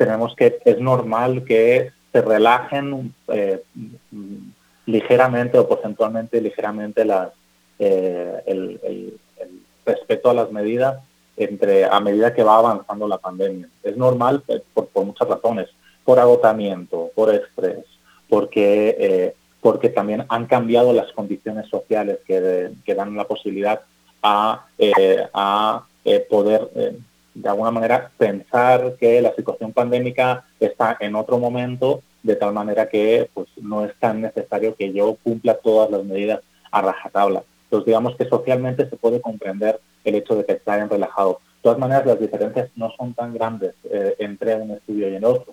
tenemos que, es normal que se relajen eh, ligeramente o porcentualmente ligeramente las, eh, el, el, respeto a las medidas entre a medida que va avanzando la pandemia. Es normal eh, por, muchas razones, por agotamiento, por estrés, porque, eh, porque también han cambiado las condiciones sociales que, que dan la posibilidad a, a poder de alguna manera pensar que la situación pandémica está en otro momento de tal manera que pues no es tan necesario que yo cumpla todas las medidas a rajatabla. Entonces digamos que socialmente se puede comprender el hecho de que está en relajado. De todas maneras las diferencias no son tan grandes eh, entre un estudio y el otro.